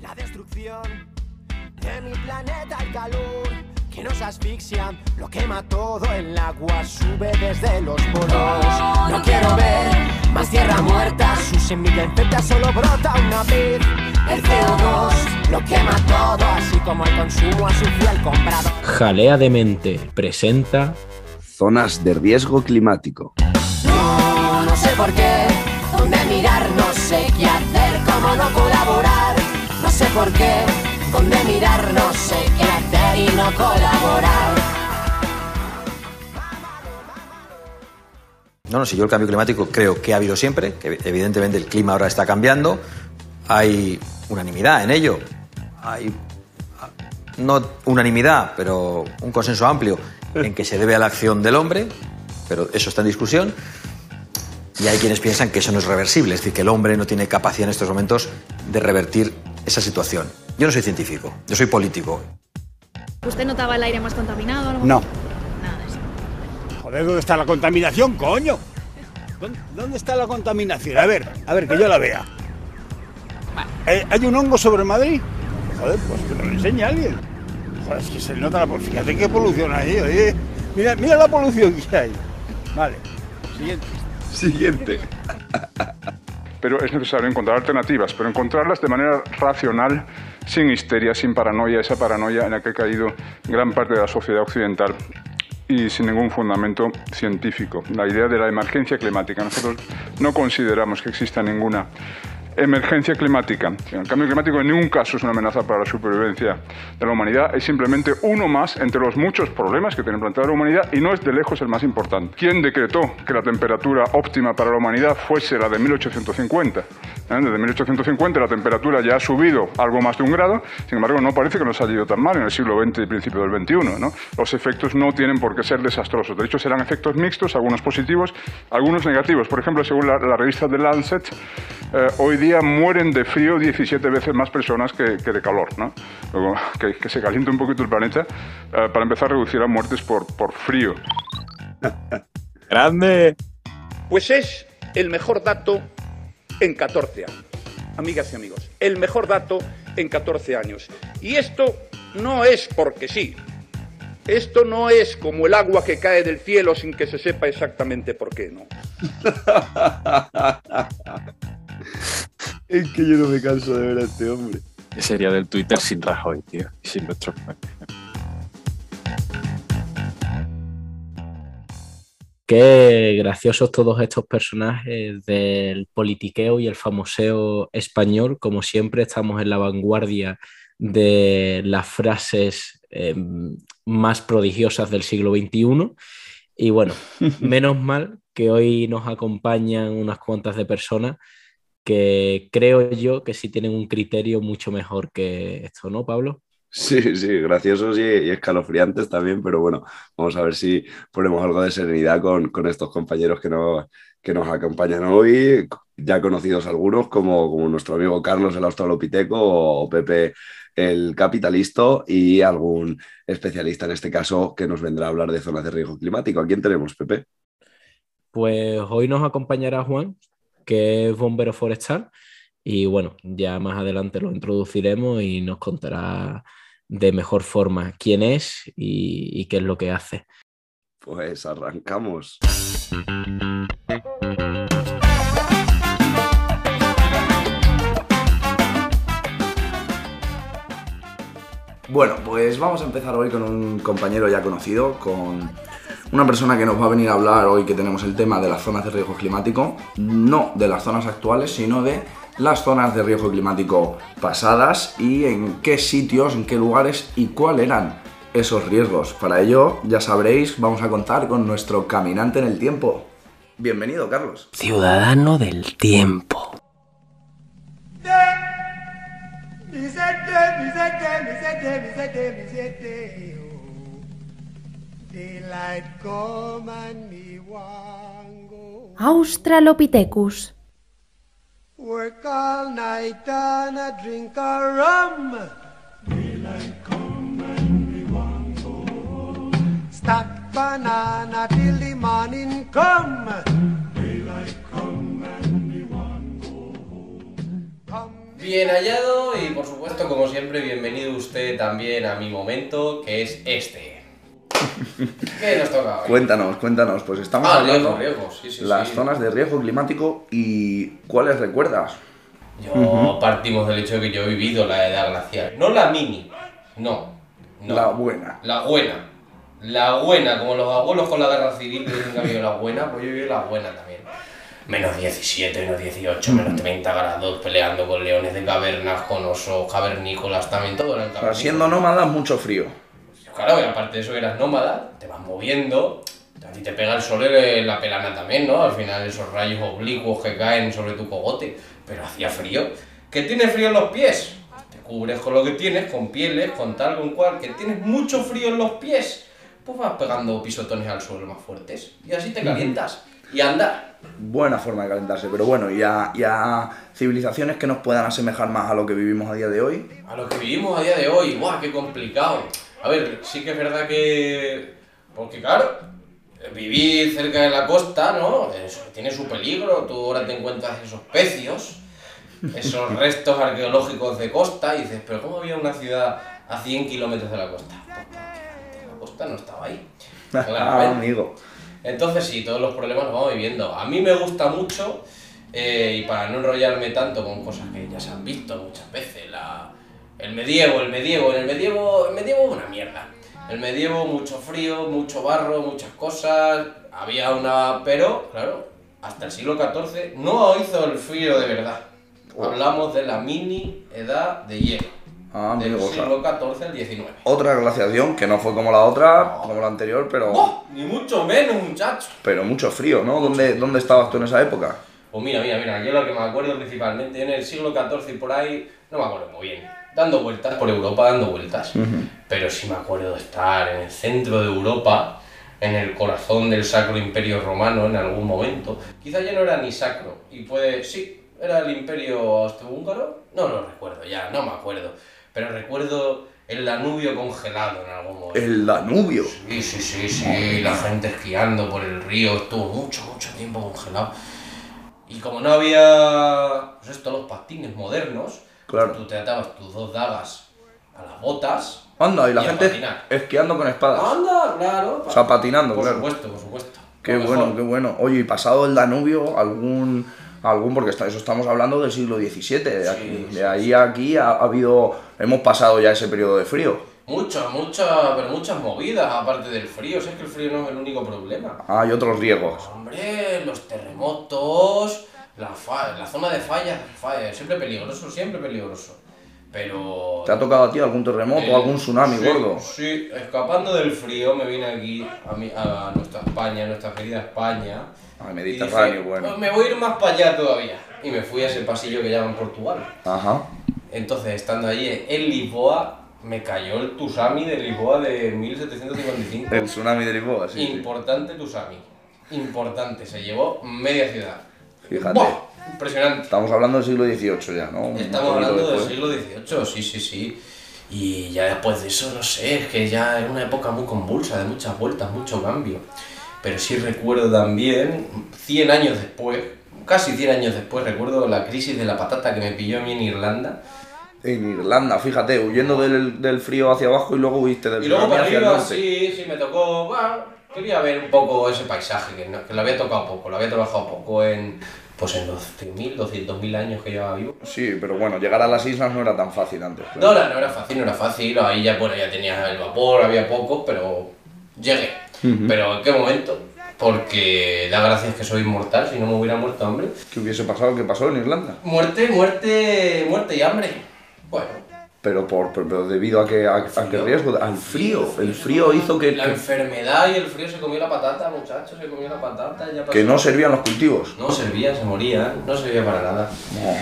La destrucción de mi planeta, el calor que nos asfixia, lo quema todo, el agua sube desde los poros. No quiero ver más tierra muerta, su semilla infecta solo brota una vez. El CO2 lo quema todo, así como el consumo a su fiel comprado. Jalea de Mente presenta Zonas de riesgo climático. No, no sé por qué, dónde mirar, no sé qué hacer, cómo no colaborar. Por qué, mirar, no sé qué hacer y no colaborar. No, no, si yo el cambio climático creo que ha habido siempre, que evidentemente el clima ahora está cambiando, hay unanimidad en ello, hay no unanimidad, pero un consenso amplio en que se debe a la acción del hombre, pero eso está en discusión, y hay quienes piensan que eso no es reversible, es decir, que el hombre no tiene capacidad en estos momentos de revertir esa situación. Yo no soy científico, yo soy político. ¿Usted notaba el aire más contaminado? o algo? No. Nada de eso. Joder, ¿dónde está la contaminación, coño? ¿Dónde, está la contaminación? A ver, a ver, que yo la vea. ¿Hay, hay un hongo sobre Madrid? Joder, pues que nos lo enseñe alguien. Joder, es que se nota la polución. Fíjate qué polución hay, oye. Mira, mira la polución que hay. Vale, siguiente. Siguiente. Pero es necesario encontrar alternativas, pero encontrarlas de manera racional, sin histeria, sin paranoia, esa paranoia en la que ha caído gran parte de la sociedad occidental y sin ningún fundamento científico. La idea de la emergencia climática. Nosotros no consideramos que exista ninguna emergencia climática. El cambio climático en ningún caso es una amenaza para la supervivencia de la humanidad, es simplemente uno más entre los muchos problemas que tiene planteada la humanidad y no es de lejos el más importante. ¿Quién decretó que la temperatura óptima para la humanidad fuese la de 1850? ¿Eh? Desde 1850 la temperatura ya ha subido algo más de un grado, sin embargo no parece que nos haya ido tan mal en el siglo XX y principio del XXI. ¿no? Los efectos no tienen por qué ser desastrosos, de hecho serán efectos mixtos, algunos positivos, algunos negativos. Por ejemplo, según la, la revista The Lancet, eh, hoy día mueren de frío 17 veces más personas que, que de calor. ¿no? Luego, que, que se caliente un poquito el planeta eh, para empezar a reducir las muertes por, por frío. Grande. Pues es el mejor dato en 14 años. Amigas y amigos, el mejor dato en 14 años. Y esto no es porque sí. Esto no es como el agua que cae del cielo sin que se sepa exactamente por qué, ¿no? Es que yo no me canso de ver a este hombre. ¿Qué sería del Twitter sin Rajoy, tío? Y sin nuestros Qué graciosos todos estos personajes del politiqueo y el famoseo español. Como siempre, estamos en la vanguardia de las frases eh, más prodigiosas del siglo XXI. Y bueno, menos mal que hoy nos acompañan unas cuantas de personas que creo yo que sí tienen un criterio mucho mejor que esto, ¿no, Pablo? Sí, sí, graciosos y, y escalofriantes también, pero bueno, vamos a ver si ponemos algo de serenidad con, con estos compañeros que nos, que nos acompañan hoy, ya conocidos algunos como, como nuestro amigo Carlos el Australopiteco o Pepe el Capitalista y algún especialista en este caso que nos vendrá a hablar de zonas de riesgo climático. ¿A quién tenemos, Pepe? Pues hoy nos acompañará Juan, que es bombero forestal, y bueno, ya más adelante lo introduciremos y nos contará de mejor forma quién es y, y qué es lo que hace. Pues arrancamos. Bueno, pues vamos a empezar hoy con un compañero ya conocido, con una persona que nos va a venir a hablar hoy que tenemos el tema de las zonas de riesgo climático, no de las zonas actuales, sino de las zonas de riesgo climático pasadas y en qué sitios, en qué lugares y cuáles eran esos riesgos. Para ello, ya sabréis, vamos a contar con nuestro caminante en el tiempo. Bienvenido, Carlos. Ciudadano del tiempo. Australopithecus. Work all night and a drink a rum. Stack banana till the morning come. Come Bien hallado y por supuesto, como siempre, bienvenido usted también a mi momento, que es este. ¿Qué nos toca hoy? Cuéntanos, cuéntanos, pues estamos Ah, hablando riesgo, riesgo, sí, sí, las sí. zonas de riesgo climático y cuáles recuerdas. Yo partimos del hecho de que yo he vivido la edad glacial. No la mini, no. no. La buena. La buena. La buena, como los abuelos con la guerra civil que dicen que ha habido la buena, pues yo he vivido la buena también. Menos 17, menos 18, menos 30 grados, peleando con leones de cavernas, con osos cavernícolas, también todo era en cavernícolas. siendo nómadas, mucho frío. Claro, y aparte de eso eras nómada, te vas moviendo, a ti te pega el sol en la pelana también, ¿no? Al final esos rayos oblicuos que caen sobre tu cogote, pero hacía frío. ¿Que tienes frío en los pies? Te cubres con lo que tienes, con pieles, con tal, con cual, que tienes mucho frío en los pies, pues vas pegando pisotones al suelo más fuertes y así te calientas. Y anda. Buena forma de calentarse, pero bueno, y a, y a civilizaciones que nos puedan asemejar más a lo que vivimos a día de hoy. A lo que vivimos a día de hoy, ¡guau, qué complicado! A ver, sí que es verdad que... Porque claro, vivir cerca de la costa, ¿no? Eso tiene su peligro, tú ahora te encuentras esos pecios, esos restos arqueológicos de costa, y dices, pero ¿cómo había una ciudad a 100 kilómetros de la costa? Pues la costa no estaba ahí. Ah, amigo. Entonces sí, todos los problemas los vamos viviendo. A mí me gusta mucho, eh, y para no enrollarme tanto con cosas que ya se han visto muchas veces, el medievo, el medievo, el medievo, el medievo es una mierda. El medievo, mucho frío, mucho barro, muchas cosas, había una... Pero, claro, hasta el siglo XIV no hizo el frío de verdad. Hablamos de la mini edad de hielo. Ah, del amigo, siglo XIV al XIX. Otra glaciación que no fue como la otra, como la anterior, pero, ¡Oh! Ni mucho menos, muchacho. pero mucho frío, ¿no? ¿Dónde, ¿Dónde estabas tú en esa época? Pues mira, mira, mira, yo lo que me acuerdo principalmente en el siglo XIV y por ahí, no me acuerdo muy bien, dando vueltas por Europa, dando vueltas. Pero sí me acuerdo de estar en el centro de Europa, en el corazón del Sacro Imperio Romano en algún momento. Quizá ya no era ni sacro, y puede, sí, era el Imperio Austrohúngaro, no lo recuerdo ya, no me acuerdo. Pero recuerdo el Danubio congelado en algún momento. El Danubio. Sí, sí, sí, sí, la gente esquiando por el río, estuvo mucho, mucho tiempo congelado. Y como no había, pues esto, los patines modernos, Claro. tú te atabas tus dos dagas a las botas. Anda, y la gente esquiando con espadas. Anda, claro. O sea, patinando, por claro. supuesto, por supuesto. Qué mejor. bueno, qué bueno. Oye, y pasado el Danubio, algún, algún porque está, eso estamos hablando del siglo XVII, de, aquí, de ahí a aquí ha, ha habido, hemos pasado ya ese periodo de frío. Muchas, muchas, pero muchas movidas aparte del frío. Si es que el frío no es el único problema. Hay otros riesgos. Hombre, los terremotos, la, fa- la zona de fallas, falla, siempre peligroso, siempre peligroso. Pero... ¿Te ha tocado a ti algún terremoto Eh, algún tsunami sí, gordo? Sí, escapando del frío me vine aquí a, mi- a nuestra España, a nuestra querida España. Mediterráneo, dije, bueno. "Pues me voy a ir más para allá todavía. Y me fui a ese pasillo que llaman Portugal. Ajá. Entonces, estando allí en Lisboa, me cayó el tsunami de Lisboa de 1755. El tsunami de Lisboa, sí. sí. Importante tsunami. Importante, se llevó media ciudad. Fíjate. ¡Buah! Impresionante. Estamos hablando del siglo XVIII ya, ¿no? Estamos hablando del siglo XVIII, sí, sí, sí. Y ya después de eso, no sé, es que ya es una época muy convulsa, de muchas vueltas, mucho cambio. Pero sí recuerdo también, 100 años después, casi 100 años después, recuerdo la crisis de la patata que me pilló a mí en Irlanda. En Irlanda, fíjate, huyendo del, del frío hacia abajo y lugo huiste del Y luego para hacia el arriba, norte. sí, sí, me tocó, bueno, quería ver un poco ese paisaje, que, no- que lo había tocado poco, lo había trabajado poco en, pues en los 100.000, 200.000 años que llevaba vivo. Sí, pero bueno, llegar a las islas no era tan fácil antes. No, claro. no, no era fácil, no era fácil. Ahí ya, bueno, ya tenía el vapor, había poco, pero llegué. Pero ¿en qué momento? Porque da gracias que soy inmortal, si no me hubiera muerto hambre. ¿Qué hubiese pasado? ¿Qué pasó en Irlanda? Muerte, muerte, muerte y hambre. Bueno, Pero, por, pero, debido a que, a, a qué riesgo, al frío. El frío hizo que, la que, enfermedad y el frío se comió la patata, muchachos, se comió la patata. Ya pasó. que no servían los cultivos. No servía, se moría, no servía para nada. No.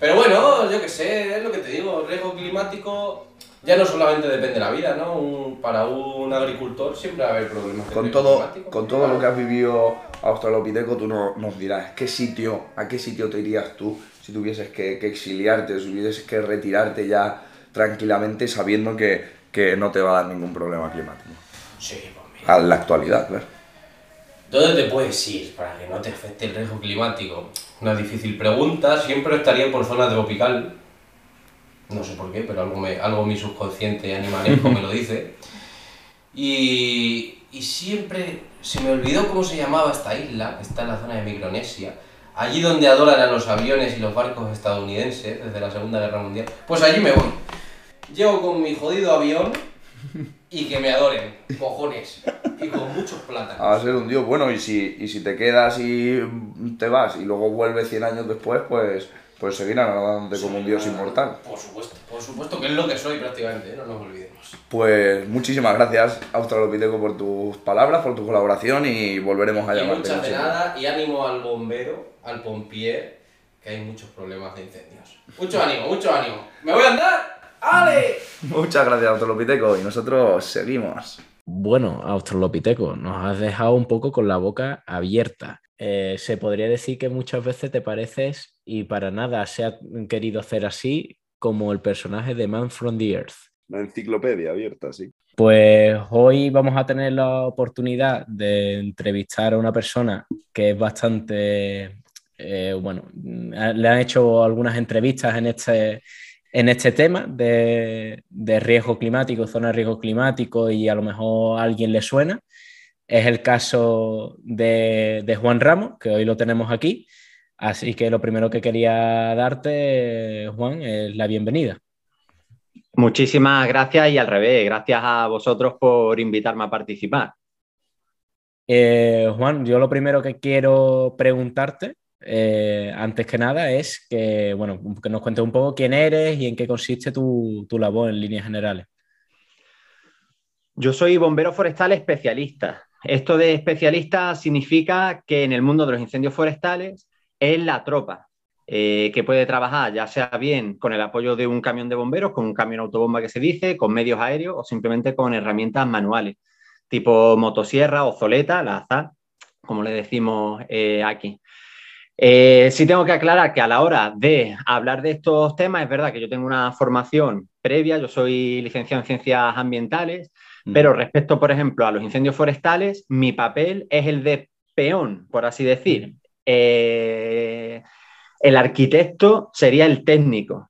Pero bueno, yo qué sé, es lo que te digo, riesgo climático ya no solamente depende de la vida, ¿no? Un- para un agricultor siempre va a haber problemas. Con todo, con todo lo que has vivido Australopiteco, tú no- nos dirás qué sitio, a qué sitio te irías tú si tuvieses que, que exiliarte, si tuvieses que retirarte ya tranquilamente sabiendo que, que no te va a dar ningún problema climático. Sí, pues mira. A la actualidad, claro. ¿Dónde te puedes ir para que no te afecte el riesgo climático? Una difícil pregunta, siempre estaría por zona tropical. No sé por qué, pero algo, me, algo mi subconsciente animalesco me lo dice. Y, y siempre se me olvidó cómo se llamaba esta isla, que está en la zona de Micronesia. Allí donde adoran a los aviones y los barcos estadounidenses desde la Segunda Guerra Mundial. Pues allí me voy. Llego con mi jodido avión y que me adoren, cojones. Y con muchos plátanos. A ser un dios. Bueno, y si, y si te quedas y te vas y luego vuelves 100 años después, pues, pues seguirán hablándote como un dios inmortal. Por supuesto, por supuesto que es lo que soy prácticamente, ¿eh? no nos olvidemos. Pues muchísimas gracias, Australopiteco, por tus palabras, por tu colaboración y volveremos a Y llamarte. muchas de nada, y ánimo al bombero, al pompier, que hay muchos problemas de incendios. Mucho ánimo, mucho ánimo. ¡Me voy a andar! ¡Ale! Muchas gracias, Australopiteco, y nosotros seguimos. Bueno, Australopiteco, nos has dejado un poco con la boca abierta. Eh, se podría decir que muchas veces te pareces y para nada se ha querido hacer así como el personaje de Man from the Earth. Una enciclopedia abierta, sí. Pues hoy vamos a tener la oportunidad de entrevistar a una persona que es bastante, eh, bueno, le han hecho algunas entrevistas en este, en este tema de, de riesgo climático, zona de riesgo climático y a lo mejor a alguien le suena. Es el caso de, de Juan Ramos, que hoy lo tenemos aquí. Así que lo primero que quería darte, Juan, es la bienvenida. Muchísimas gracias y al revés, gracias a vosotros por invitarme a participar. Eh, Juan, yo lo primero que quiero preguntarte, eh, antes que nada, es que, bueno, que nos cuentes un poco quién eres y en qué consiste tu, tu labor en líneas generales. Yo soy bombero forestal especialista. Esto de especialista significa que en el mundo de los incendios forestales es la tropa eh, que puede trabajar ya sea bien con el apoyo de un camión de bomberos, con un camión autobomba que se dice, con medios aéreos o simplemente con herramientas manuales, tipo motosierra o zoleta, la azar, como le decimos eh, aquí. Eh, sí tengo que aclarar que a la hora de hablar de estos temas, es verdad que yo tengo una formación previa, yo soy licenciado en ciencias ambientales, pero respecto, por ejemplo, a los incendios forestales, mi papel es el de peón, por así decir. Eh, el arquitecto sería el técnico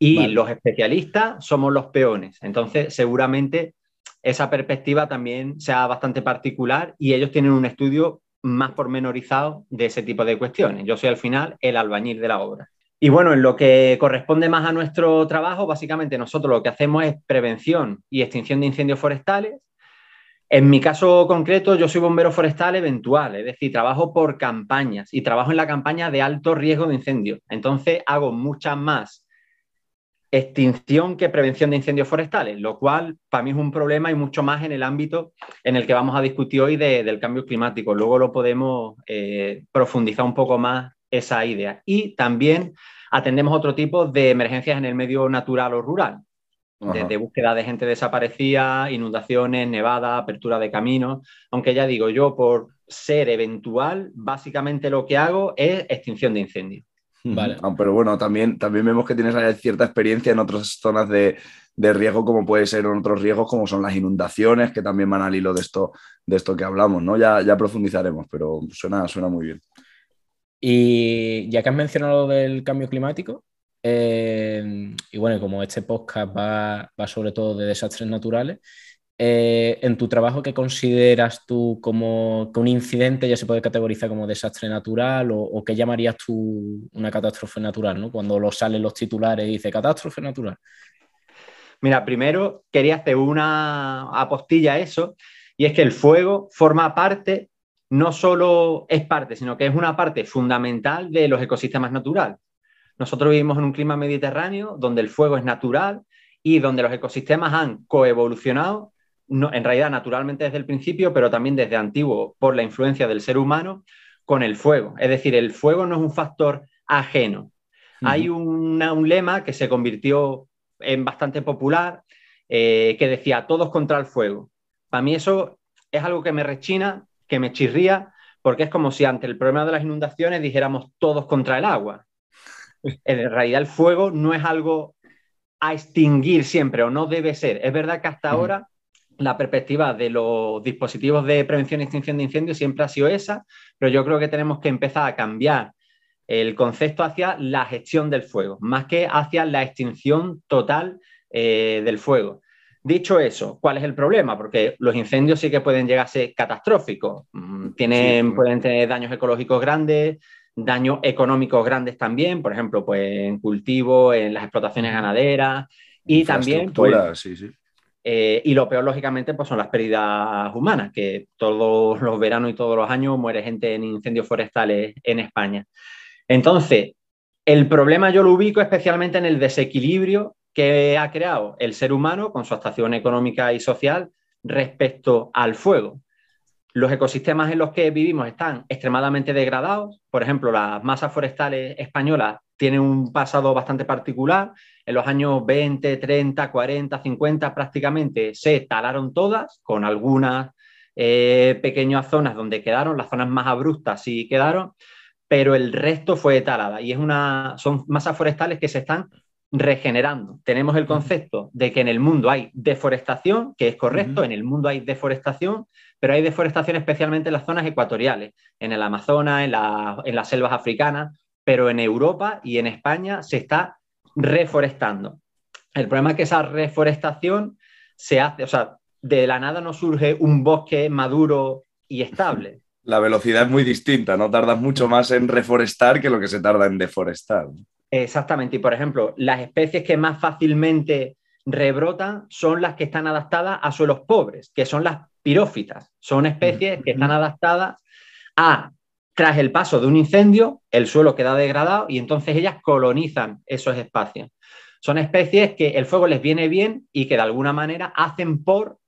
y Vale. los especialistas somos los peones. Entonces, seguramente esa perspectiva también sea bastante particular y ellos tienen un estudio más pormenorizado de ese tipo de cuestiones. Yo soy al final el albañil de la obra. Y bueno, en lo que corresponde más a nuestro trabajo, básicamente nosotros lo que hacemos es prevención y extinción de incendios forestales. En mi caso concreto, yo soy bombero forestal eventual, es decir, trabajo por campañas y trabajo en la campaña de alto riesgo de incendios. Entonces hago mucha más extinción que prevención de incendios forestales, lo cual para mí es un problema y mucho más en el ámbito en el que vamos a discutir hoy de- del cambio climático. Luego lo podemos eh, profundizar un poco más esa idea. Y también atendemos otro tipo de emergencias en el medio natural o rural, desde búsqueda de gente desaparecida, inundaciones, nevada, apertura de caminos. Aunque ya digo, yo por ser eventual, básicamente lo que hago es extinción de incendios. Vale. Ah, pero bueno, también, también vemos que tienes cierta experiencia en otras zonas de, de riesgo, como puede ser en otros riesgos, como son las inundaciones, que también van al hilo de esto, de esto que hablamos, ¿no? Ya, ya profundizaremos, pero suena, suena muy bien. Y ya que has mencionado lo del cambio climático, eh, y bueno, como este podcast va, va sobre todo de desastres naturales, eh, en tu trabajo, ¿qué consideras tú como que un incidente ya se puede categorizar como desastre natural o, qué llamarías tú una catástrofe natural, ¿no? Cuando lo salen los titulares y dice catástrofe natural. Mira, primero quería hacer una apostilla a eso, y es que el fuego forma parte, no solo es parte, sino que es una parte fundamental de los ecosistemas naturales. Nosotros vivimos en un clima mediterráneo donde el fuego es natural y donde los ecosistemas han coevolucionado, no, en realidad naturalmente desde el principio, pero también desde antiguo por la influencia del ser humano con el fuego. Es decir, el fuego no es un factor ajeno. Hay una- un lema que se convirtió en bastante popular eh, que decía todos contra el fuego. Para mí eso es algo que me rechina, que me chirría, porque es como si ante el problema de las inundaciones dijéramos todos contra el agua. En realidad el fuego no es algo a extinguir siempre o no debe ser. Es verdad que hasta ahora la perspectiva de los dispositivos de prevención y extinción de incendios siempre ha sido esa, pero yo creo que tenemos que empezar a cambiar el concepto hacia la gestión del fuego, más que hacia la extinción total eh, del fuego. Dicho eso, ¿cuál es el problema? Porque los incendios sí que pueden llegar a ser catastróficos. Mm, tienen, Pueden tener daños ecológicos grandes, daños económicos grandes también, por ejemplo, pues en cultivo, en las explotaciones ganaderas y también... Pues, sí, sí. Eh, y lo peor, lógicamente, pues son las pérdidas humanas, que todos los veranos y todos los años muere gente en incendios forestales en España. Entonces, el problema yo lo ubico especialmente en el desequilibrio que ha creado el ser humano con su actuación económica y social respecto al fuego. Los ecosistemas en los que vivimos están extremadamente degradados. Por ejemplo, las masas forestales españolas tienen un pasado bastante particular. En los años 20, 30, 40, 50 prácticamente se talaron todas, con algunas eh, pequeñas zonas donde quedaron, las zonas más abruptas sí quedaron, pero el resto fue talada y es una, son masas forestales que se están regenerando. Tenemos el concepto de que en el mundo hay deforestación, que es correcto, en el mundo hay deforestación, pero hay deforestación especialmente en las zonas ecuatoriales, en el Amazonas, en, en las selvas africanas, pero en Europa y en España se está reforestando. El problema es que esa reforestación se hace, o sea, de la nada no surge un bosque maduro y estable. La velocidad es muy distinta, no tardas mucho más en reforestar que lo que se tarda en deforestar. Exactamente, y por ejemplo, las especies que más fácilmente rebrotan son las que están adaptadas a suelos pobres, que son las pirófitas. Son especies que están adaptadas a, tras el paso de un incendio, el suelo queda degradado y entonces ellas colonizan esos espacios. Son especies que el fuego les viene bien y que de alguna manera hacen por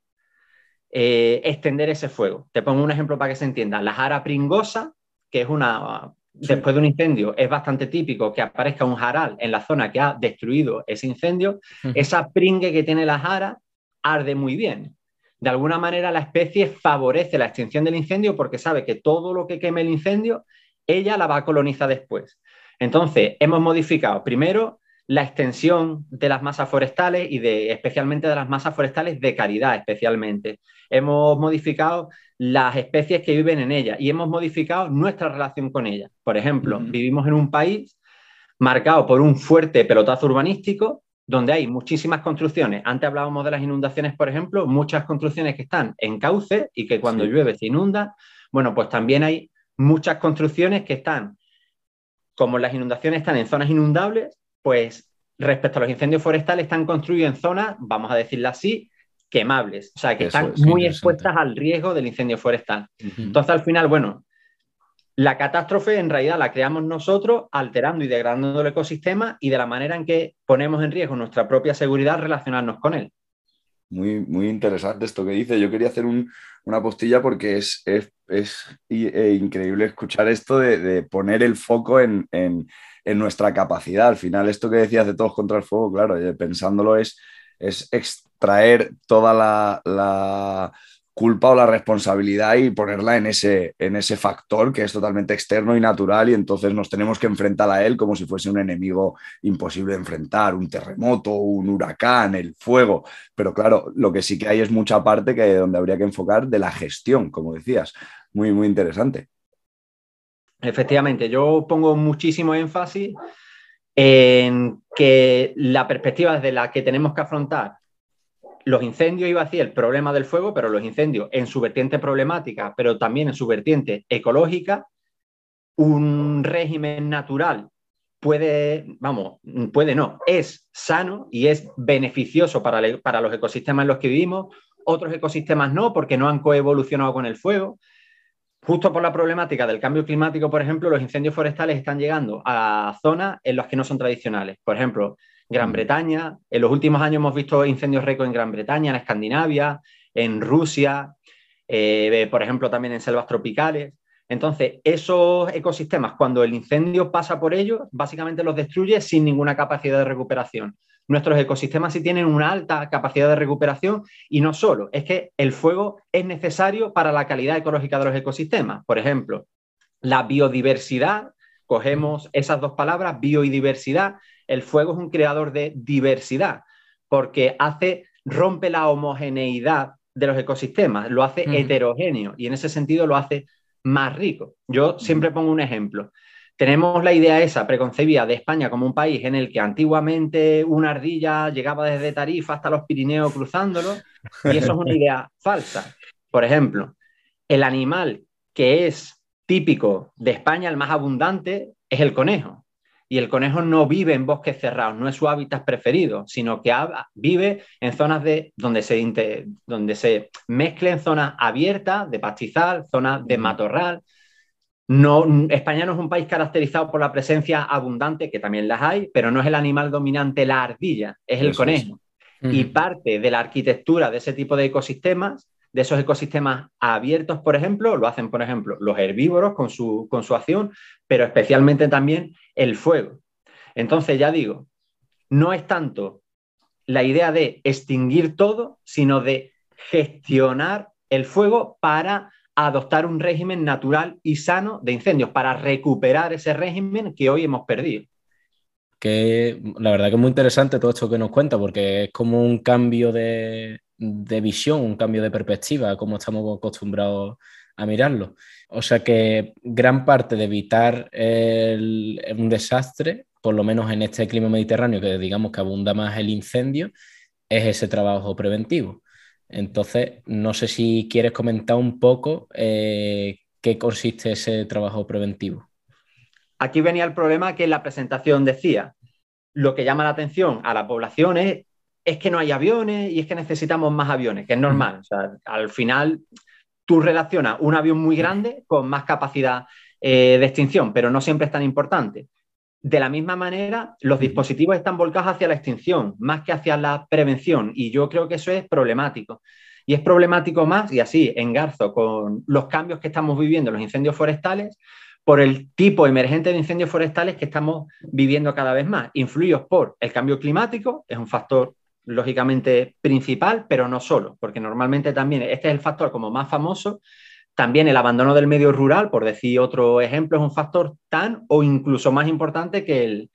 eh, extender ese fuego. Te pongo un ejemplo para que se entienda. La jara pringosa, que es una después de un incendio es bastante típico que aparezca un jaral en la zona que ha destruido ese incendio, esa pringue que tiene la jara arde muy bien. De alguna manera la especie favorece la extinción del incendio porque sabe que todo lo que queme el incendio, ella la va a colonizar después. Entonces, hemos modificado primero la extensión de las masas forestales y de, especialmente de las masas forestales de caridad, especialmente. Hemos modificado las especies que viven en ella y hemos modificado nuestra relación con ella. Por ejemplo, vivimos en un país marcado por un fuerte pelotazo urbanístico donde hay muchísimas construcciones. Antes hablábamos de las inundaciones, por ejemplo, muchas construcciones que están en cauce y que cuando llueve se inunda. Bueno, pues también hay muchas construcciones que están, como las inundaciones están en zonas inundables, pues respecto a los incendios forestales están construidos en zonas, vamos a decirlo así, quemables, o sea, que están muy expuestas al riesgo del incendio forestal. Entonces, al final, bueno, la catástrofe en realidad la creamos nosotros alterando y degradando el ecosistema y de la manera en que ponemos en riesgo nuestra propia seguridad relacionarnos con él. Muy, muy interesante esto que dice. Yo quería hacer una postilla porque es, es, e increíble escuchar esto de, poner el foco en en nuestra capacidad. Al final, esto que decías de todos contra el fuego, claro, eh, pensándolo es, es extraer toda la, culpa o la responsabilidad y ponerla en ese, en ese factor que es totalmente externo y natural y entonces nos tenemos que enfrentar a él como si fuese un enemigo imposible de enfrentar, un terremoto, un huracán, el fuego. Pero claro, lo que sí que hay es mucha parte que donde habría que enfocar de la gestión, como decías. Muy, muy interesante. Efectivamente, yo pongo muchísimo énfasis en que la perspectiva desde la que tenemos que afrontar los incendios, iba a decir el problema del fuego, pero los incendios en su vertiente problemática, pero también en su vertiente ecológica, un régimen natural puede, vamos, puede no, es sano y es beneficioso para, para los ecosistemas en los que vivimos, otros ecosistemas no, porque no han coevolucionado con el fuego. Justo por la problemática del cambio climático, por ejemplo, los incendios forestales están llegando a zonas en las que no son tradicionales. Por ejemplo, Gran. Bretaña. En los últimos años hemos visto incendios récord en Gran Bretaña, en Escandinavia, en Rusia, eh, por ejemplo, también en selvas tropicales. Entonces, esos ecosistemas, cuando el incendio pasa por ellos, básicamente los destruye sin ninguna capacidad de recuperación nuestros ecosistemas sí tienen una alta capacidad de recuperación y no solo, es que el fuego es necesario para la calidad ecológica de los ecosistemas. Por ejemplo, la biodiversidad, cogemos esas dos palabras, biodiversidad, el fuego es un creador de diversidad porque hace, rompe la homogeneidad de los ecosistemas, lo hace heterogéneo y en ese sentido lo hace más rico. Yo siempre pongo un ejemplo. Tenemos la idea esa preconcebida de España como un país en el que antiguamente una ardilla llegaba desde Tarifa hasta los Pirineos cruzándolo, y eso es una idea falsa. Por ejemplo, el animal que es típico de España, el más abundante, es el conejo. Y el conejo no vive en bosques cerrados, no es su hábitat preferido, sino que vive en zonas de, donde, se, donde se mezclen zonas abiertas de pastizal, zonas de matorral. No, España no es un país caracterizado por la presencia abundante, que también las hay, pero no es el animal dominante la ardilla, es el Eso es. conejo. Y parte de la arquitectura de ese tipo de ecosistemas, de esos ecosistemas abiertos, por ejemplo, lo hacen, por ejemplo, los herbívoros con su, con su acción, pero especialmente también el fuego. Entonces, ya digo, no es tanto la idea de extinguir todo, sino de gestionar el fuego para adoptar un régimen natural y sano de incendios, para recuperar ese régimen que hoy hemos perdido. que la verdad que es muy interesante todo esto que nos cuenta, porque es como un cambio de, de visión, un cambio de perspectiva, como estamos acostumbrados a mirarlo. O sea que gran parte de evitar el- un desastre, por lo menos en este clima mediterráneo, que digamos que abunda más el incendio, es ese trabajo preventivo. Entonces, no sé si quieres comentar un poco eh, qué consiste ese trabajo preventivo. Aquí venía el problema que en la presentación decía, lo que llama la atención a la población es, es que no hay aviones y es que necesitamos más aviones, que es normal. O sea, al final tú relacionas un avión muy grande con más capacidad eh, de extinción, pero no siempre es tan importante. De la misma manera, los dispositivos están volcados hacia la extinción, más que hacia la prevención, y yo creo que eso es problemático. Y es problemático más, y así engarzo con los cambios que estamos viviendo en los incendios forestales, por el tipo emergente de incendios forestales que estamos viviendo cada vez más, influidos por el cambio climático, es un factor lógicamente principal, pero no solo, porque normalmente también este es el factor como más famoso, también el abandono del medio rural, por decir otro ejemplo, es un factor tan o incluso más importante que el,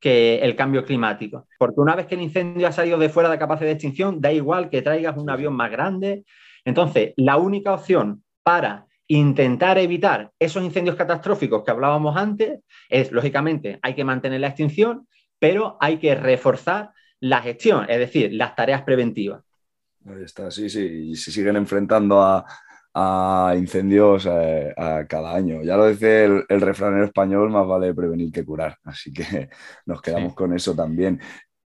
que el cambio climático. Porque una vez que el incendio ha salido de fuera de capacidad de extinción, da igual que traigas un avión más grande. Entonces, la única opción para intentar evitar esos incendios catastróficos que hablábamos antes es, lógicamente, hay que mantener la extinción, pero hay que reforzar la gestión, es decir, las tareas preventivas. Ahí está, sí, sí. Y se siguen enfrentando a, a incendios eh, a cada año. Ya lo dice el, el refranero español, más vale prevenir que curar. Así que nos quedamos Sí. con eso también.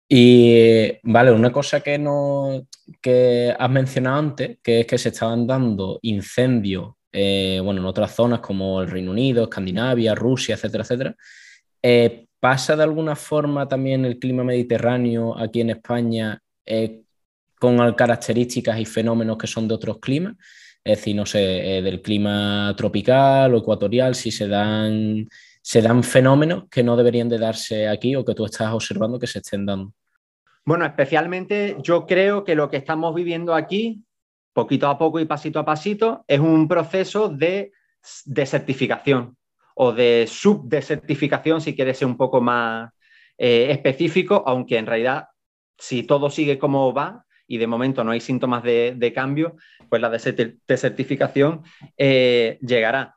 Y vale, una cosa que, no, que has mencionado antes, que es que se estaban dando incendios eh, bueno, en otras zonas como el Reino Unido, Escandinavia, Rusia, etcétera, etcétera. Eh, ¿Pasa de alguna forma también el clima mediterráneo aquí en España eh, con características y fenómenos que son de otros climas? Es decir, no sé, eh, del clima tropical o ecuatorial, si se dan, se dan fenómenos que no deberían de darse aquí o que tú estás observando que se estén dando. Bueno, especialmente yo creo que lo que estamos viviendo aquí, poquito a poco y pasito a pasito, es un proceso de desertificación o de subdesertificación, si quieres ser un poco más eh, específico, aunque en realidad, si todo sigue como va y de momento no hay síntomas de, de cambio, pues la deser- desertificación eh, llegará.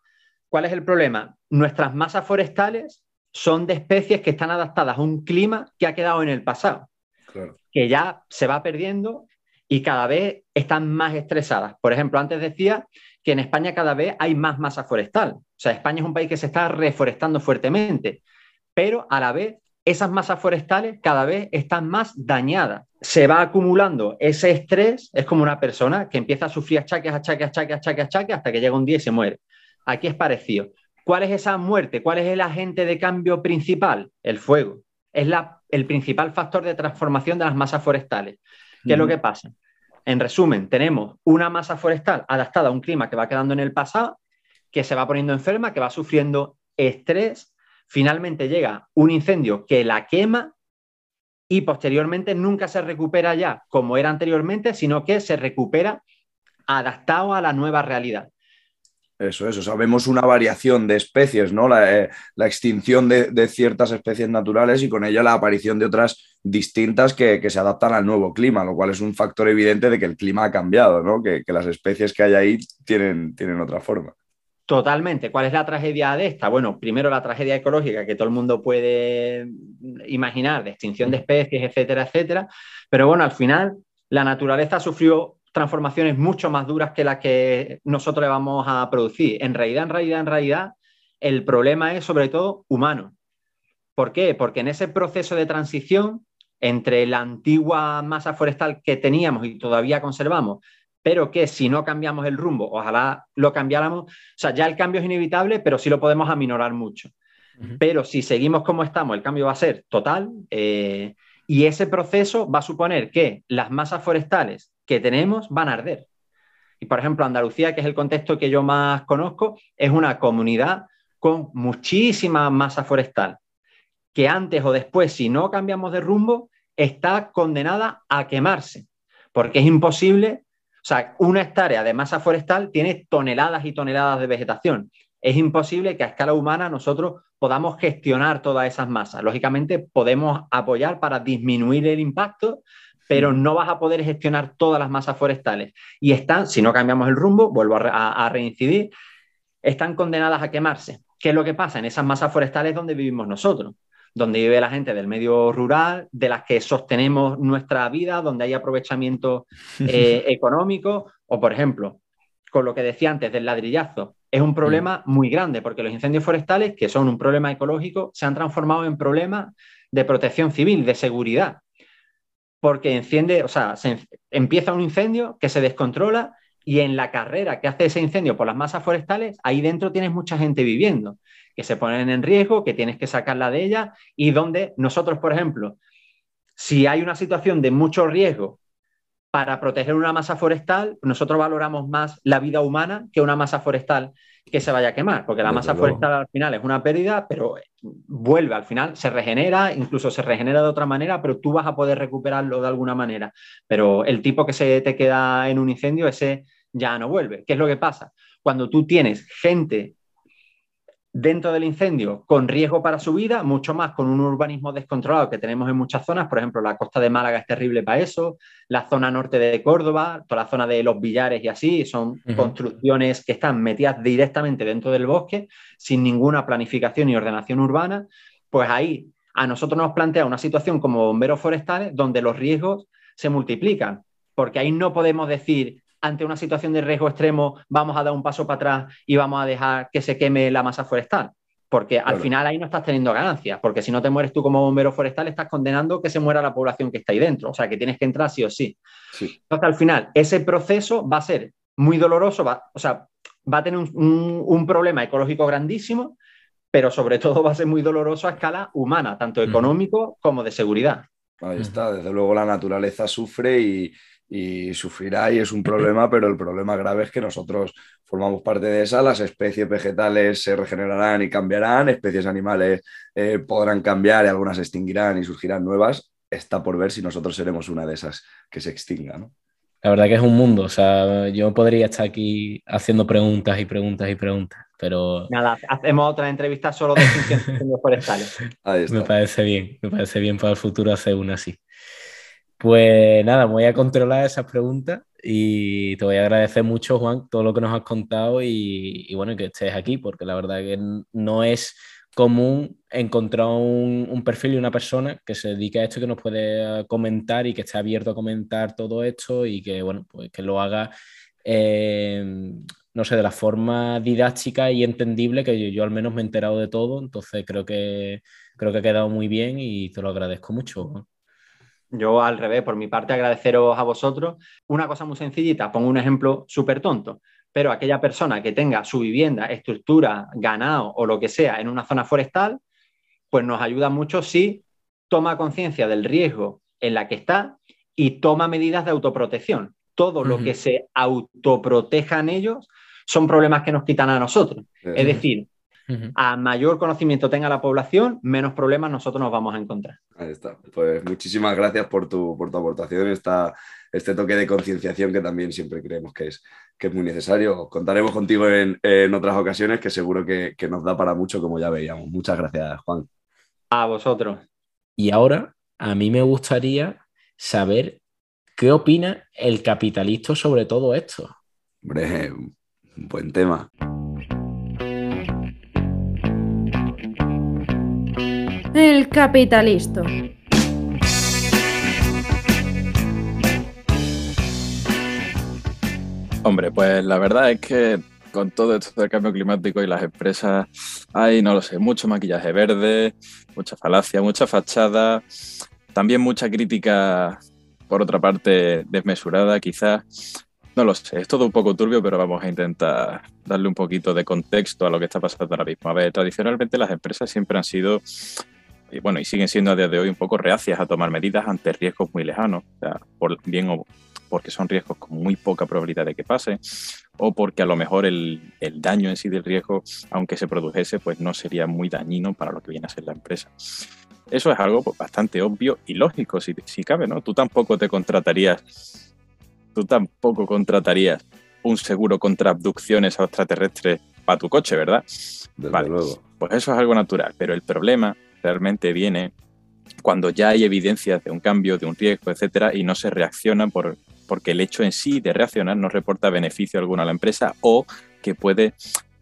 ¿Cuál es el problema? Nuestras masas forestales son de especies que están adaptadas a un clima que ha quedado en el pasado Claro. que ya se va perdiendo y cada vez están más estresadas. Por ejemplo, antes decía que en España cada vez hay más masa forestal. O sea, España es un país que se está reforestando fuertemente, pero a la vez esas masas forestales cada vez están más dañadas. Se va acumulando ese estrés, es como una persona que empieza a sufrir achaques, achaques, achaques, achaques, achaques, hasta que llega un día y se muere. Aquí es parecido. ¿Cuál es esa muerte? ¿Cuál es el agente de cambio principal? El fuego. Es la, el principal factor de transformación de las masas forestales. ¿Qué es lo que pasa? En resumen, tenemos una masa forestal adaptada a un clima que va quedando en el pasado, que se va poniendo enferma, que va sufriendo estrés, finalmente llega un incendio que la quema y posteriormente nunca se recupera ya como era anteriormente, sino que se recupera adaptado a la nueva realidad. Eso es, o sea, vemos una variación de especies, ¿no? La, eh, extinción de, ciertas especies naturales y con ello la aparición de otras distintas que, que, se adaptan al nuevo clima, lo cual es un factor evidente de que el clima ha cambiado, ¿no? Que, que las especies que hay ahí tienen, tienen otra forma. Totalmente. ¿Cuál es la tragedia de esta? Bueno, primero la tragedia ecológica que todo el mundo puede imaginar, de extinción de especies, etcétera, etcétera. Pero bueno, al final la naturaleza sufrió transformaciones mucho más duras que las que nosotros le vamos a producir. En realidad, en realidad, en realidad, el problema es sobre todo humano. ¿Por qué? Porque en ese proceso de transición entre la antigua masa forestal que teníamos y todavía conservamos pero que si no cambiamos el rumbo, ojalá lo cambiáramos, o sea, ya el cambio es inevitable, pero sí lo podemos aminorar mucho. Uh -huh. Pero si seguimos como estamos, el cambio va a ser total eh, y ese proceso va a suponer que las masas forestales que tenemos van a arder. Y por ejemplo, Andalucía, que es el contexto que yo más conozco, es una comunidad con muchísima masa forestal, que antes o después, si no cambiamos de rumbo, está condenada a quemarse, porque es imposible o sea, una hectárea de masa forestal tiene toneladas y toneladas de vegetación. Es imposible que a escala humana nosotros podamos gestionar todas esas masas. Lógicamente podemos apoyar para disminuir el impacto, pero no vas a poder gestionar todas las masas forestales. Y están, si no cambiamos el rumbo, vuelvo a, a reincidir, están condenadas a quemarse. ¿Qué es lo que pasa? En esas masas forestales donde vivimos nosotros donde vive la gente del medio rural, de las que sostenemos nuestra vida, donde hay aprovechamiento eh, económico, o por ejemplo, con lo que decía antes del ladrillazo, es un problema muy grande porque los incendios forestales, que son un problema ecológico, se han transformado en problemas de protección civil, de seguridad. Porque enciende, o sea, se empieza un incendio que se descontrola y en la carrera que hace ese incendio por las masas forestales, ahí dentro tienes mucha gente viviendo que se ponen en riesgo, que tienes que sacarla de ella y donde nosotros, por ejemplo, si hay una situación de mucho riesgo para proteger una masa forestal, nosotros valoramos más la vida humana que una masa forestal que se vaya a quemar, porque la Desde masa luego. forestal al final es una pérdida, pero vuelve al final, se regenera, incluso se regenera de otra manera, pero tú vas a poder recuperarlo de alguna manera. Pero el tipo que se te queda en un incendio, ese ya no vuelve. ¿Qué es lo que pasa? Cuando tú tienes gente dentro del incendio con riesgo para su vida, mucho más con un urbanismo descontrolado que tenemos en muchas zonas, por ejemplo, la costa de Málaga es terrible para eso, la zona norte de Córdoba, toda la zona de los Villares y así, son uh -huh. construcciones que están metidas directamente dentro del bosque, sin ninguna planificación y ordenación urbana, pues ahí a nosotros nos plantea una situación como bomberos forestales donde los riesgos se multiplican, porque ahí no podemos decir ante una situación de riesgo extremo vamos a dar un paso para atrás y vamos a dejar que se queme la masa forestal. Porque al claro. final ahí no estás teniendo ganancias, porque si no te mueres tú como bombero forestal, estás condenando que se muera la población que está ahí dentro. O sea, que tienes que entrar sí o sí. sí. Entonces, al final, ese proceso va a ser muy doloroso, va, o sea, va a tener un, un, un problema ecológico grandísimo, pero sobre todo va a ser muy doloroso a escala humana, tanto económico como de seguridad. Ahí está, desde luego la naturaleza sufre y, y sufrirá y es un problema, pero el problema grave es que nosotros formamos parte de esa, las especies vegetales se regenerarán y cambiarán, especies animales eh, podrán cambiar y algunas se extinguirán y surgirán nuevas, está por ver si nosotros seremos una de esas que se extinga, ¿no? La verdad que es un mundo, o sea, yo podría estar aquí haciendo preguntas y preguntas y preguntas, pero... Nada, hacemos otra entrevista solo de incendios forestales. Me parece bien, me parece bien para el futuro hacer una así. Pues nada, voy a controlar esas preguntas y te voy a agradecer mucho, Juan, todo lo que nos has contado y, bueno, que estés aquí, porque la verdad que no es común encontrar un, perfil y una persona que se dedique a esto, que nos puede comentar y que esté abierto a comentar todo esto y que, bueno, pues que lo haga, eh, no sé, de la forma didáctica y entendible que yo, yo, al menos me he enterado de todo, entonces creo que, creo que ha quedado muy bien y te lo agradezco mucho. Yo al revés, por mi parte, agradeceros a vosotros. Una cosa muy sencillita, pongo un ejemplo súper tonto, pero aquella persona que tenga su vivienda, estructura, ganado o lo que sea en una zona forestal, pues nos ayuda mucho si toma conciencia del riesgo en la que está y toma medidas de autoprotección. Todo uh -huh. lo que se autoprotejan ellos son problemas que nos quitan a nosotros. Uh -huh. Es decir, a mayor conocimiento tenga la población, menos problemas nosotros nos vamos a encontrar. Ahí está. Pues muchísimas gracias por tu, por tu aportación, esta, este toque de concienciación que también siempre creemos que es, que es muy necesario. Contaremos contigo en, en otras ocasiones que seguro que, que nos da para mucho, como ya veíamos. Muchas gracias, Juan. A vosotros. Y ahora, a mí me gustaría saber qué opina el capitalista sobre todo esto. Hombre, un buen tema. El capitalista. Hombre, pues la verdad es que con todo esto del cambio climático y las empresas hay, no lo sé, mucho maquillaje verde, mucha falacia, mucha fachada, también mucha crítica, por otra parte, desmesurada quizás. No lo sé, es todo un poco turbio, pero vamos a intentar darle un poquito de contexto a lo que está pasando ahora mismo. A ver, tradicionalmente las empresas siempre han sido, y bueno, y siguen siendo a día de hoy un poco reacias a tomar medidas ante riesgos muy lejanos, o sea, por bien o porque son riesgos con muy poca probabilidad de que pase, o porque a lo mejor el, el, daño en sí del riesgo, aunque se produjese, pues no sería muy dañino para lo que viene a ser la empresa. Eso es algo pues, bastante obvio y lógico, si, si cabe, ¿no? Tú tampoco te contratarías, tú tampoco contratarías un seguro contra abducciones extraterrestres para tu coche, ¿verdad? Desde vale, luego. pues eso es algo natural, pero el problema realmente viene cuando ya hay evidencias de un cambio, de un riesgo, etcétera, y no se reacciona por, porque el hecho en sí de reaccionar no reporta beneficio alguno a la empresa o que puede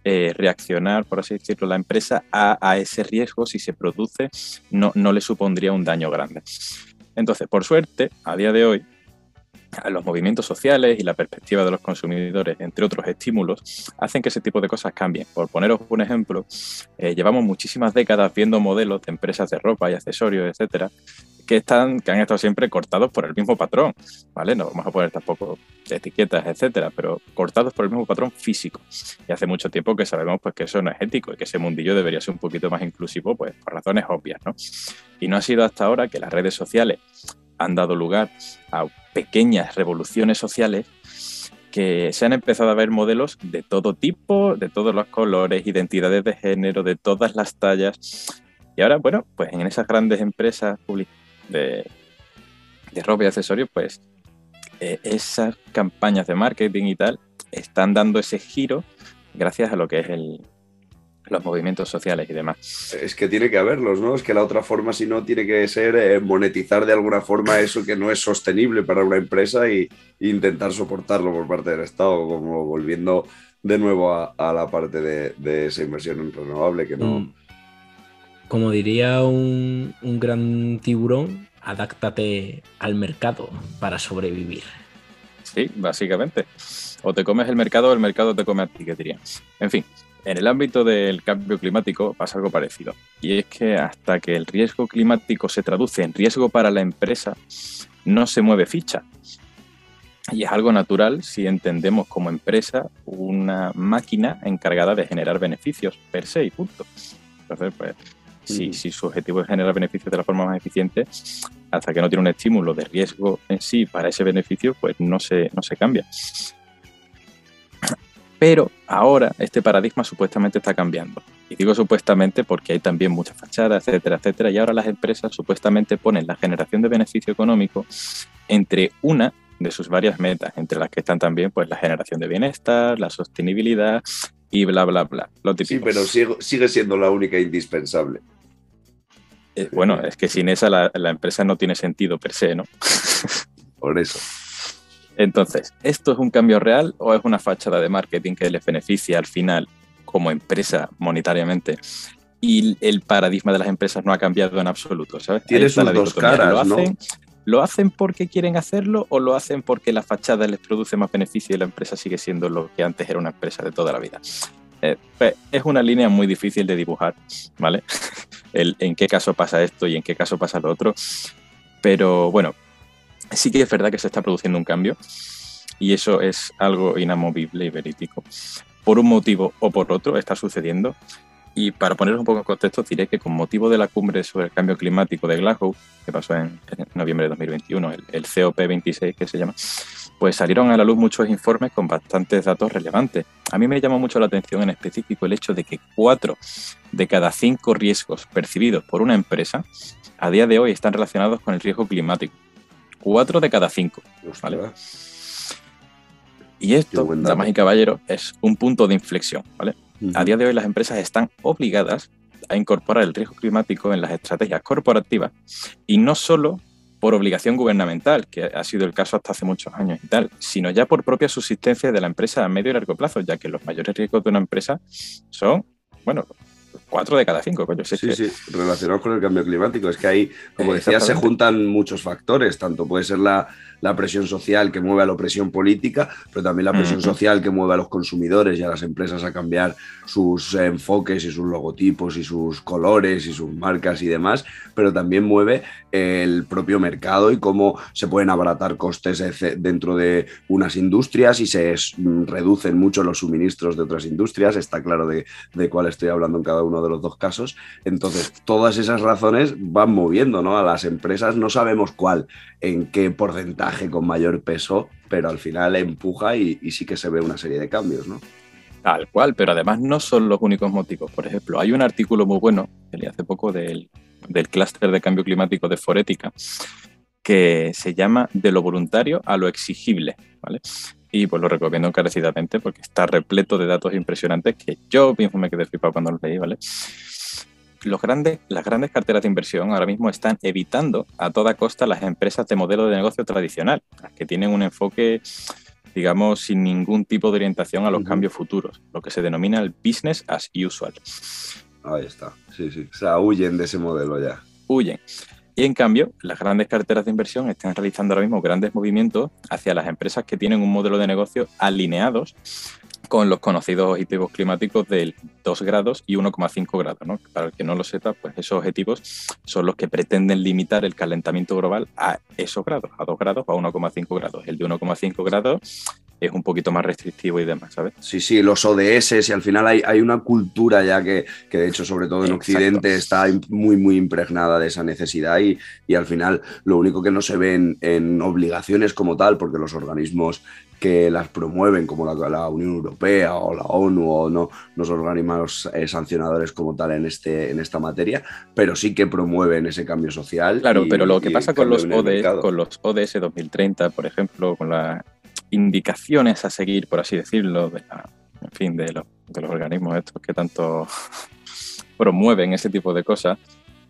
eh, reaccionar, por así decirlo, la empresa a, a, ese riesgo si se produce, no, no le supondría un daño grande. Entonces, por suerte, a día de hoy, los movimientos sociales y la perspectiva de los consumidores, entre otros estímulos, hacen que ese tipo de cosas cambien. Por poneros un ejemplo, eh, llevamos muchísimas décadas viendo modelos de empresas de ropa y accesorios, etcétera, que, están, que han estado siempre cortados por el mismo patrón, ¿vale? No vamos a poner tampoco etiquetas, etcétera, pero cortados por el mismo patrón físico. Y hace mucho tiempo que sabemos pues, que eso no es ético y que ese mundillo debería ser un poquito más inclusivo, pues por razones obvias, ¿no? Y no ha sido hasta ahora que las redes sociales han dado lugar a pequeñas revoluciones sociales que se han empezado a ver modelos de todo tipo, de todos los colores, identidades de género, de todas las tallas. Y ahora, bueno, pues en esas grandes empresas de, de ropa y accesorios, pues eh, esas campañas de marketing y tal están dando ese giro gracias a lo que es el, los movimientos sociales y demás. Es que tiene que haberlos, ¿no? Es que la otra forma, si no, tiene que ser eh, monetizar de alguna forma eso que no es sostenible para una empresa y, e intentar soportarlo por parte del Estado, como volviendo de nuevo a, a la parte de, de, esa inversión en renovable que no... Mm. Como diría un, un gran tiburón, adáctate al mercado para sobrevivir. Sí, básicamente. O te comes el mercado o el mercado te come a ti, que diría. En fin, en el ámbito del cambio climático pasa algo parecido. Y es que hasta que el riesgo climático se traduce en riesgo para la empresa, no se mueve ficha. Y es algo natural si entendemos como empresa una máquina encargada de generar beneficios per se y punto. Entonces, pues, si, si, su objetivo es generar beneficios de la forma más eficiente, hasta que no tiene un estímulo de riesgo en sí para ese beneficio, pues no se, no se cambia. Pero ahora este paradigma supuestamente está cambiando. Y digo supuestamente porque hay también muchas fachadas, etcétera, etcétera. Y ahora las empresas supuestamente ponen la generación de beneficio económico entre una de sus varias metas, entre las que están también pues la generación de bienestar, la sostenibilidad y bla, bla, bla. Lo sí, pero sigue, siendo la única indispensable. Eh, bueno, es que sin esa la, la empresa no tiene sentido per se, ¿no? Por eso. Entonces, ¿esto es un cambio real o es una fachada de marketing que les beneficia al final como empresa monetariamente? Y el paradigma de las empresas no ha cambiado en absoluto, ¿sabes? Tiene sus dos caras, ¿Lo hacen, ¿no? ¿Lo hacen porque quieren hacerlo o lo hacen porque la fachada les produce más beneficio y la empresa sigue siendo lo que antes era una empresa de toda la vida? Eh, pues, es una línea muy difícil de dibujar, ¿vale? El, en qué caso pasa esto y en qué caso pasa lo otro. Pero bueno, sí que es verdad que se está produciendo un cambio y eso es algo inamovible y verídico. Por un motivo o por otro está sucediendo Y para poner un poco en contexto, diré que con motivo de la cumbre sobre el cambio climático de Glasgow, que pasó en, en noviembre de 2021, el, el COP26 que se llama, pues salieron a la luz muchos informes con bastantes datos relevantes. A mí me llamó mucho la atención en específico el hecho de que cuatro de cada cinco riesgos percibidos por una empresa a día de hoy están relacionados con el riesgo climático. Cuatro de cada cinco. ¿vale? Y esto, damas y caballeros, es un punto de inflexión. ¿vale? A día de hoy las empresas están obligadas a incorporar el riesgo climático en las estrategias corporativas y no solo por obligación gubernamental, que ha sido el caso hasta hace muchos años y tal, sino ya por propia subsistencia de la empresa a medio y largo plazo, ya que los mayores riesgos de una empresa son, bueno, cuatro de cada cinco, coño. Sí, sí, sí, relacionados con el cambio climático. Es que ahí, como decías, se juntan muchos factores, tanto puede ser la, la presión social que mueve a la opresión política, pero también la presión social que mueve a los consumidores y a las empresas a cambiar sus enfoques y sus logotipos y sus colores y sus marcas y demás, pero también mueve el propio mercado y cómo se pueden abaratar costes dentro de unas industrias y se reducen mucho los suministros de otras industrias. Está claro de, de cuál estoy hablando en cada uno de los dos casos. Entonces, todas esas razones van moviendo ¿no? a las empresas. No sabemos cuál, en qué porcentaje con mayor peso, pero al final empuja y, sí que se ve una serie de cambios, ¿no? Tal cual, pero además no son los únicos motivos. Por ejemplo, hay un artículo muy bueno que leí hace poco del, del clúster de cambio climático de Forética que se llama De lo voluntario a lo exigible, ¿vale? Y pues lo recomiendo encarecidamente porque está repleto de datos impresionantes que yo mismo me quedé flipado cuando los leí, ¿vale? los grandes, las grandes carteras de inversión ahora mismo están evitando a toda costa las empresas de modelo de negocio tradicional, las que tienen un enfoque, digamos, sin ningún tipo de orientación a los cambios futuros, lo que se denomina el business as usual. Ahí está, sí, sí. O sea, huyen de ese modelo ya. Huyen. Y en cambio, las grandes carteras de inversión están realizando ahora mismo grandes movimientos hacia las empresas que tienen un modelo de negocio alineados con los conocidos objetivos climáticos del 2 grados y 1,5 grados. ¿no? Para el que no lo sepa, pues esos objetivos son los que pretenden limitar el calentamiento global a esos grados, a 2 grados o a 1,5 grados. El de 1,5 grados es un poquito más restrictivo y demás, ¿sabes? Sí, sí, los ODS y al final hay, hay una cultura ya que, que, de hecho sobre todo en Occidente está muy, muy impregnada de esa necesidad y, y al final lo único que no se ve en, en obligaciones como tal, porque los organismos que las promueven, como la, la, Unión Europea o la ONU o no, los organismos eh, sancionadores como tal en, este, en esta materia, pero sí que promueven ese cambio social. Claro, pero lo que pasa con los, ODS, con los ODS 2030, por ejemplo, con las indicaciones a seguir, por así decirlo, de en fin, de, de los organismos estos que tanto promueven ese tipo de cosas,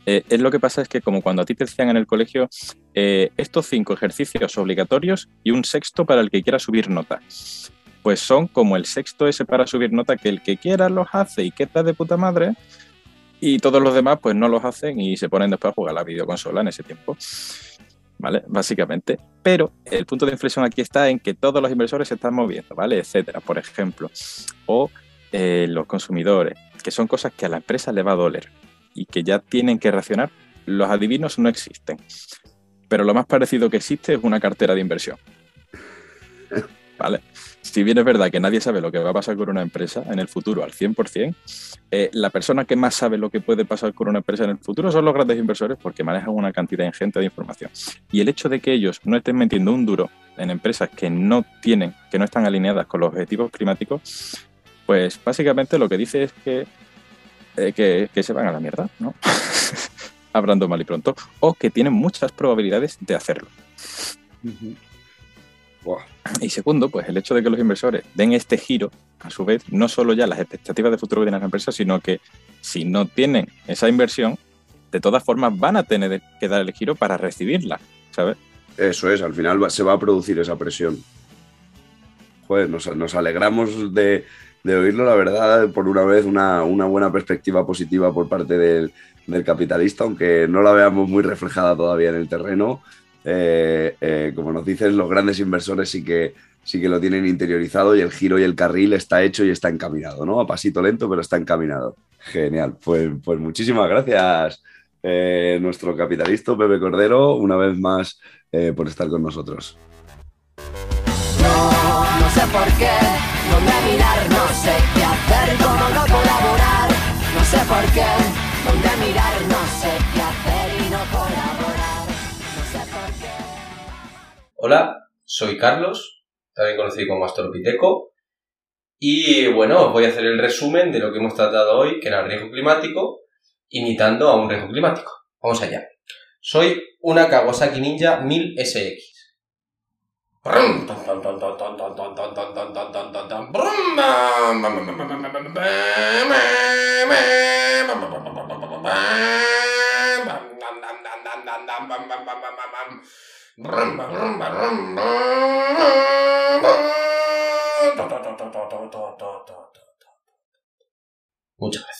eh, es lo que pasa es que como cuando a ti te decían en el colegio, eh, estos cinco ejercicios obligatorios y un sexto para el que quiera subir nota. Pues son como el sexto ese para subir nota que el que quiera los hace y queda de puta madre y todos los demás pues no los hacen y se ponen después a jugar la videoconsola en ese tiempo. ¿Vale? Básicamente. Pero el punto de inflexión aquí está en que todos los inversores se están moviendo, ¿vale? Etcétera, por ejemplo. O eh, los consumidores, que son cosas que a la empresa le va a doler y que ya tienen que reaccionar, los adivinos no existen. Pero lo más parecido que existe es una cartera de inversión. ¿Vale? Si bien es verdad que nadie sabe lo que va a pasar con una empresa en el futuro al 100%, eh, la persona que más sabe lo que puede pasar con una empresa en el futuro son los grandes inversores porque manejan una cantidad ingente de información. Y el hecho de que ellos no estén metiendo un duro en empresas que no tienen, que no están alineadas con los objetivos climáticos, pues básicamente lo que dice es que eh, que, se van a la mierda, ¿no? Hablando mal y pronto, o que tienen muchas probabilidades de hacerlo. Y segundo, pues el hecho de que los inversores den este giro, a su vez, no solo ya las expectativas de futuro que tienen las empresas, sino que si no tienen esa inversión, de todas formas van a tener que dar el giro para recibirla, ¿sabes? Eso es, al final se va a producir esa presión. Joder, nos alegramos de, de oírlo, la verdad, por una vez, una, buena perspectiva positiva por parte del, capitalista, aunque no la veamos muy reflejada todavía en el terreno. Eh, eh, como nos dicen, los grandes inversores sí que, sí que lo tienen interiorizado y el giro y el carril está hecho y está encaminado, ¿no? A pasito lento, pero está encaminado. Genial. Pues, pues muchísimas gracias, eh, nuestro capitalista Pepe Cordero, una vez más por estar con nosotros. No, no sé por qué Hola, soy Carlos, también conocido como Astropiteco. Y bueno, os voy a hacer el resumen de lo que hemos tratado hoy, que era el riesgo climático, imitando a un riesgo climático. Vamos allá. Soy una Kawasaki Ninja 1000 SX. Muchas gracias.